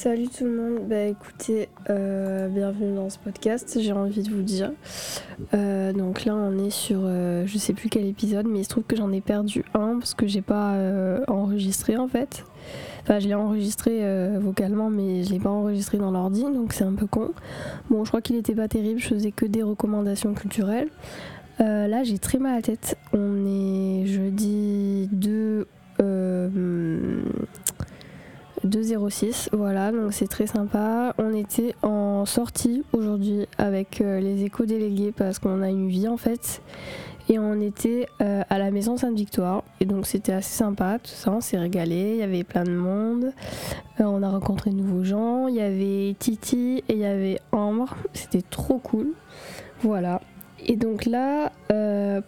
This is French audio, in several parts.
Salut tout le monde, bah écoutez, euh, bienvenue dans ce podcast, j'ai envie de vous dire. Euh, donc là on est sur, euh, je sais plus quel épisode, mais il se trouve que j'en ai perdu un parce que j'ai pas enregistré en fait. Enfin je l'ai enregistré vocalement mais je l'ai pas enregistré dans l'ordi donc c'est un peu con. Bon je crois qu'il était pas terrible, je faisais que des recommandations culturelles. là j'ai très mal à la tête, on est jeudi 2... 206, voilà, donc c'est très sympa. On était en sortie aujourd'hui avec euh, les éco-délégués parce qu'on a une vie en fait. Et on était euh, à la maison Sainte-Victoire. Et donc c'était assez sympa, tout ça, on s'est régalé. Il y avait plein de monde. Euh, on a rencontré de nouveaux gens. Il y avait Titi et il y avait Ambre. C'était trop cool. Voilà. Et donc là,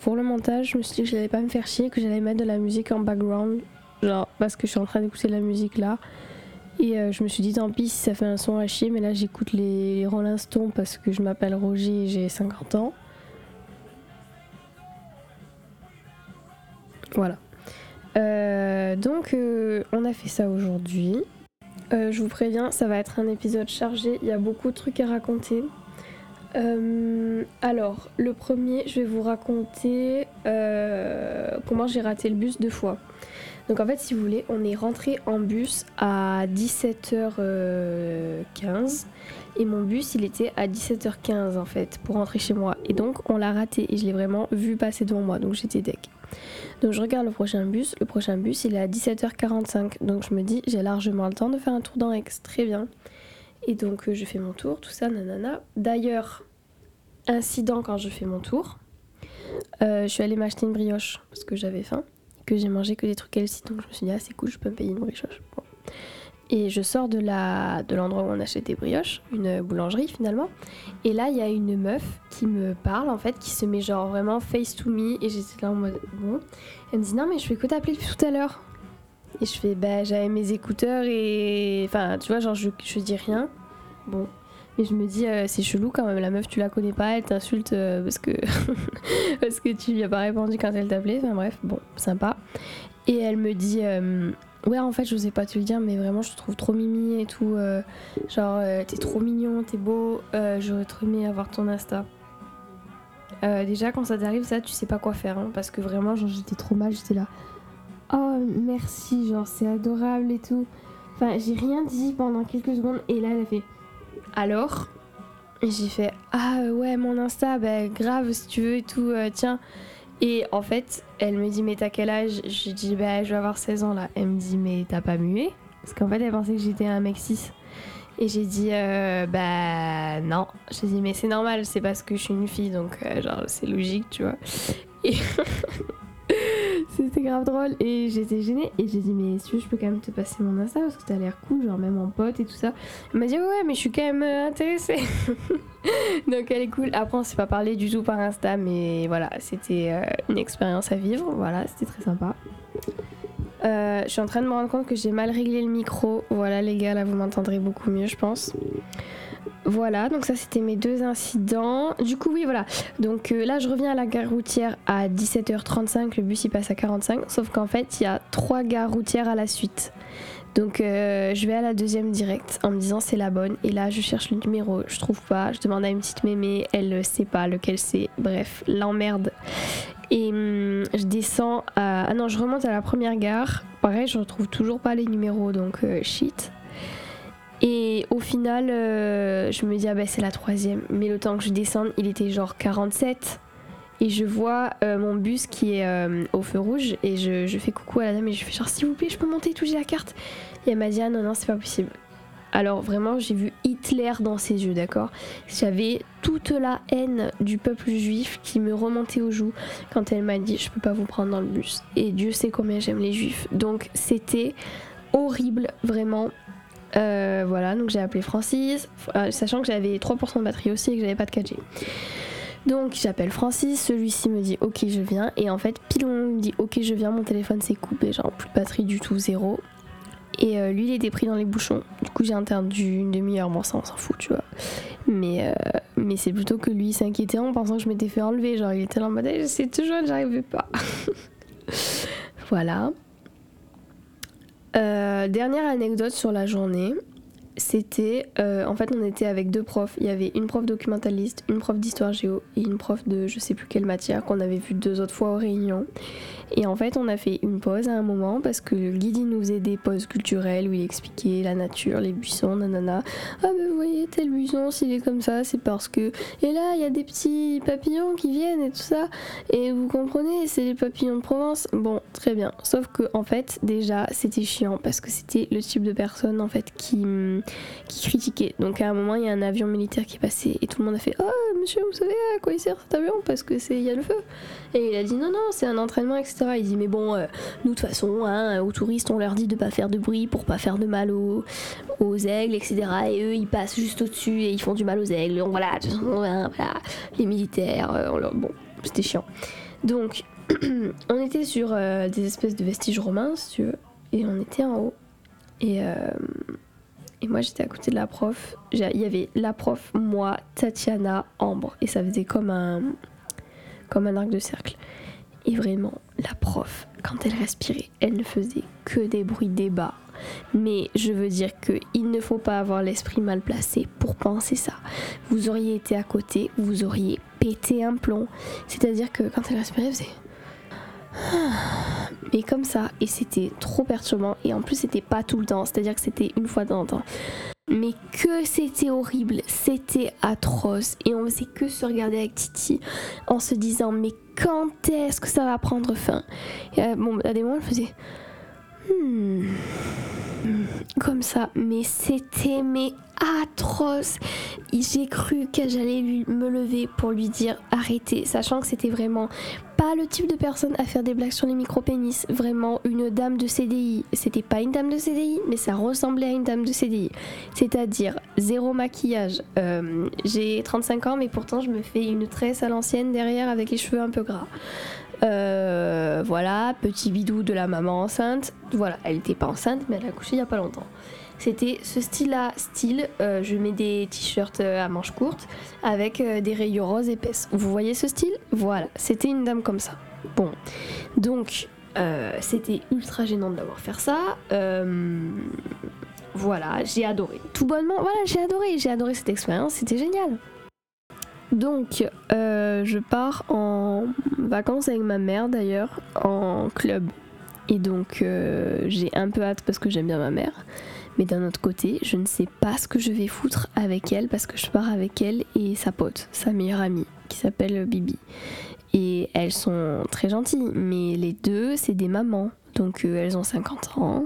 pour le montage, je me suis dit que j'allais pas me faire chier, que j'allais mettre de la musique en background. Genre, parce que je suis en train d'écouter la musique là. Et euh, je me suis dit, tant pis si ça fait un son à chier, mais là j'écoute les Rolling Stones parce que je m'appelle Roger et j'ai 50 ans. Voilà. Euh, donc euh, on a fait ça aujourd'hui. je vous préviens, ça va être un épisode chargé, il y a beaucoup de trucs à raconter. alors, le premier, je vais vous raconter comment j'ai raté le bus deux fois. Donc en fait, si vous voulez, on est rentré en bus à 17h15 et mon bus il était à 17h15 en fait pour rentrer chez moi. Et donc on l'a raté et je l'ai vraiment vu passer devant moi donc j'étais deck. Donc je regarde le prochain bus, le prochain bus il est à 17h45 donc je me dis j'ai largement le temps de faire un tour dans Aix, très bien. Et donc euh, je fais mon tour, tout ça, nanana. D'ailleurs, incident quand je fais mon tour, euh, je suis allée m'acheter une brioche parce que j'avais faim que j'ai mangé que des trucs healthy, donc je me suis dit, ah, c'est cool, je peux me payer une brioche. Et je sors de la de l'endroit où on achète des brioches, une boulangerie finalement. Et là, il y a une meuf qui me parle en fait, qui se met genre vraiment face to me. Et j'étais là en mode bon. Elle me dit non mais je fais que t'appeler tout à l'heure. Et je fais bah j'avais mes écouteurs et enfin tu vois genre je, je dis rien. Bon, et je me dis, euh, c'est chelou quand même, la meuf, tu la connais pas, elle t'insulte euh, parce, que parce que tu lui as pas répondu quand elle t'appelait. Enfin bref, bon, sympa. Et elle me dit, euh, ouais, en fait, je sais pas te le dire, mais vraiment, je te trouve trop mimi et tout. genre, t'es trop mignon, t'es beau, j'aurais trop aimé avoir ton Insta. déjà, quand ça t'arrive, ça, tu sais pas quoi faire, hein, parce que vraiment, genre, j'étais trop mal, j'étais là. Oh, merci, genre, c'est adorable et tout. Enfin, j'ai rien dit pendant quelques secondes, et là, elle a fait alors j'ai fait ah ouais mon Insta bah grave si tu veux et tout euh, tiens. Et en fait elle me dit mais t'as quel âge? J'ai dit bah je vais avoir 16 ans là. Elle me dit mais t'as pas mué? Parce qu'en fait elle pensait que j'étais un mec 6 et j'ai dit euh, bah non. J'ai dit mais c'est normal c'est parce que je suis une fille donc euh, genre c'est logique tu vois. Et C'était grave drôle et j'étais gênée et j'ai dit mais si je peux quand même te passer mon Insta parce que t'as l'air cool, genre même en pote et tout ça. Elle m'a dit ouais mais je suis quand même euh, intéressée. Donc elle est cool. Après on s'est pas parlé du tout par Insta mais voilà c'était euh, une expérience à vivre. Voilà c'était très sympa. Euh, je suis en train de me rendre compte que j'ai mal réglé le micro. Voilà les gars là vous m'entendrez beaucoup mieux je pense. Voilà, donc ça c'était mes deux incidents. Du coup, oui, voilà. Donc euh, là, je reviens à la gare routière à 17h35. Le bus il passe à 45. Sauf qu'en fait, il y a trois gares routières à la suite. Donc euh, je vais à la deuxième directe en me disant c'est la bonne. Et là, je cherche le numéro, je trouve pas. Je demande à une petite mémé, elle sait pas lequel c'est. Bref, l'emmerde. Et hum, je descends à. Ah non, je remonte à la première gare. Pareil, je retrouve toujours pas les numéros, donc euh, shit. Et au final, euh, je me dis, ah ben c'est la troisième. Mais le temps que je descende, il était genre 47. Et je vois euh, mon bus qui est euh, au feu rouge. Et je, fais coucou à la dame et je fais genre, s'il vous plaît, je peux monter tout, j'ai la carte. Et elle m'a dit, ah non, non, c'est pas possible. Alors vraiment, j'ai vu Hitler dans ses yeux, d'accord? J'avais toute la haine du peuple juif qui me remontait aux joues quand elle m'a dit, je peux pas vous prendre dans le bus. Et Dieu sait combien j'aime les juifs. Donc c'était horrible, vraiment. Euh, voilà, donc j'ai appelé Francis, euh, sachant que j'avais 3% de batterie aussi et que j'avais pas de 4G. Donc j'appelle Francis, celui-ci me dit ok je viens et en fait pile on me dit ok je viens, mon téléphone s'est coupé, genre plus de batterie du tout, zéro. Et euh, lui il était pris dans les bouchons. Du coup j'ai attendu une demi-heure, bon ça on s'en fout tu vois. Mais, mais c'est plutôt que lui s'inquiétait en pensant que je m'étais fait enlever, genre il était là en mode eh, c'est toujours j'arrivais pas. voilà. Euh, dernière anecdote sur la journée, c'était. euh, en fait, on était avec deux profs. Il y avait une prof documentaliste, une prof d'histoire géo et une prof de je sais plus quelle matière qu'on avait vu deux autres fois aux réunions. Et en fait, on a fait une pause à un moment parce que le guide il nous faisait des pauses culturelles où il expliquait la nature, les buissons, nanana. Ah, mais vous voyez, tel buisson, s'il est comme ça, c'est parce que. Et là, il y a des petits papillons qui viennent et tout ça. Et vous comprenez, c'est les papillons de Provence. Bon, très bien. Sauf que, en fait, déjà, c'était chiant parce que c'était le type de personne, en fait, qui, qui critiquait. Donc, à un moment, il y a un avion militaire qui est passé et tout le monde a fait Oh, monsieur, vous savez à quoi il sert cet avion Parce que c'est il y a le feu. Et il a dit Non, non, c'est un entraînement, etc. Il dit Mais bon, euh, nous, de toute façon, hein, aux touristes, on leur dit de pas faire de bruit pour pas faire de mal aux, aux aigles, etc. Et eux, ils passent juste au-dessus et ils font du mal aux aigles. Voilà, de toute façon, les militaires, euh, bon, c'était chiant. Donc, on était sur euh, des espèces de vestiges romains, si tu veux, et on était en haut. Et, et moi, j'étais à côté de la prof. Il y avait la prof, moi, Tatiana, Ambre, et ça faisait comme un, comme un arc de cercle. Et vraiment, la prof, quand elle respirait, elle ne faisait que des bruits des bas. Mais je veux dire qu'il ne faut pas avoir l'esprit mal placé pour penser ça. Vous auriez été à côté, vous auriez pété un plomb. C'est-à-dire que quand elle respirait, elle faisait. Mais comme ça, et c'était trop perturbant. Et en plus, c'était pas tout le temps, c'est-à-dire que c'était une fois temps en temps. Mais que c'était horrible, c'était atroce. Et on faisait que se regarder avec Titi en se disant Mais quand est-ce que ça va prendre fin? Euh, Bon, à des moments, elle faisait. Hmm. Comme ça, mais c'était mais atroce. J'ai cru que j'allais me lever pour lui dire arrêtez, sachant que c'était vraiment pas le type de personne à faire des blagues sur les micro-pénis. Vraiment une dame de CDI. C'était pas une dame de CDI, mais ça ressemblait à une dame de CDI. C'est-à-dire zéro maquillage. Euh, J'ai 35 ans, mais pourtant je me fais une tresse à l'ancienne derrière avec les cheveux un peu gras. Euh, voilà, petit bidou de la maman enceinte. Voilà, elle était pas enceinte, mais elle a couché il y a pas longtemps. C'était ce style-là, style, euh, je mets des t-shirts euh, à manches courtes avec euh, des rayures roses épaisses. Vous voyez ce style? Voilà, c'était une dame comme ça. Bon, donc c'était ultra gênant de l'avoir faire ça. Voilà, j'ai adoré. Tout bonnement, voilà, j'ai adoré, j'ai adoré cette expérience, c'était génial. Donc, je pars en vacances avec ma mère d'ailleurs, en club. Et donc, j'ai un peu hâte parce que j'aime bien ma mère. Mais d'un autre côté, je ne sais pas ce que je vais foutre avec elle parce que je pars avec elle et sa pote, sa meilleure amie, qui s'appelle Bibi. Et elles sont très gentilles, mais les deux, c'est des mamans. Donc euh, elles ont 50 ans,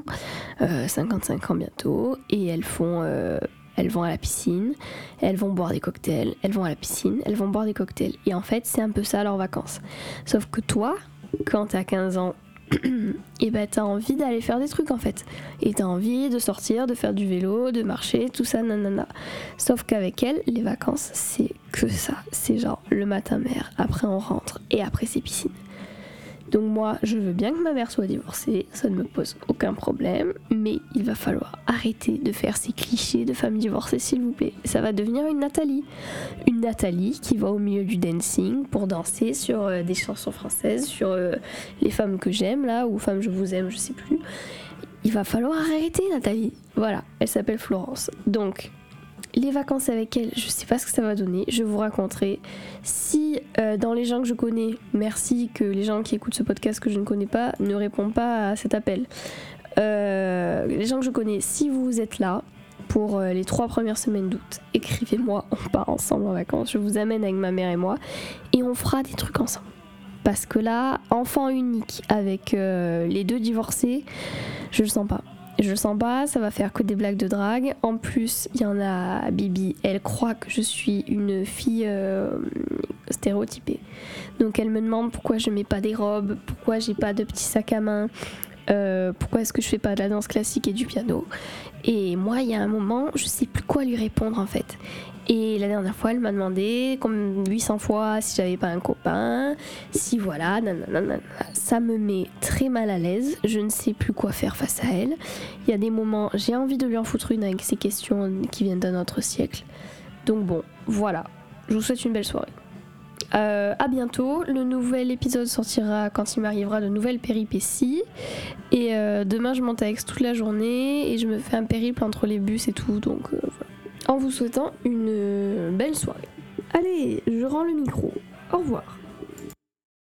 euh, 55 ans bientôt, et elles font, euh, elles vont à la piscine, elles vont boire des cocktails, elles vont à la piscine, elles vont boire des cocktails. Et en fait, c'est un peu ça leurs vacances. Sauf que toi, quand t'as 15 ans, et ben t'as envie d'aller faire des trucs en fait. Et t'as envie de sortir, de faire du vélo, de marcher, tout ça, nanana. Sauf qu'avec elle, les vacances, c'est que ça. C'est genre le matin mère, après on rentre, et après c'est piscine. Donc moi, je veux bien que ma mère soit divorcée, ça ne me pose aucun problème, mais il va falloir arrêter de faire ces clichés de femme divorcée, s'il vous plaît. Ça va devenir une Nathalie. Une Nathalie qui va au milieu du dancing pour danser sur euh, des chansons françaises, sur euh, les femmes que j'aime là, ou femmes je vous aime, je sais plus. Il va falloir arrêter Nathalie. Voilà, elle s'appelle Florence. Donc, les vacances avec elle, je sais pas ce que ça va donner, je vous raconterai. Si euh, dans les gens que je connais, merci que les gens qui écoutent ce podcast que je ne connais pas ne répondent pas à cet appel. Euh, les gens que je connais, si vous êtes là pour euh, les trois premières semaines d'août, écrivez-moi, on part ensemble en vacances, je vous amène avec ma mère et moi, et on fera des trucs ensemble. Parce que là, enfant unique avec les deux divorcés, je le sens pas. Je sens pas, ça va faire que des blagues de drague. En plus, il y en a Bibi, elle croit que je suis une fille euh, stéréotypée. Donc elle me demande pourquoi je mets pas des robes, pourquoi j'ai pas de petits sacs à main, euh, pourquoi est-ce que je fais pas de la danse classique et du piano. Et moi, il y a un moment, je sais plus quoi lui répondre en fait. Et la dernière fois, elle m'a demandé, comme 800 fois, si j'avais pas un copain, si voilà, nanana. Ça me met très mal à l'aise. Je ne sais plus quoi faire face à elle. Il y a des moments, j'ai envie de lui en foutre une avec ces questions qui viennent d'un autre siècle. Donc bon, voilà. Je vous souhaite une belle soirée. Euh, à bientôt. Le nouvel épisode sortira quand il m'arrivera de nouvelles péripéties. Et euh, demain, je monte avec toute la journée et je me fais un périple entre les bus et tout. Donc euh. En vous souhaitant une belle soirée. Allez, je rends le micro. Au revoir.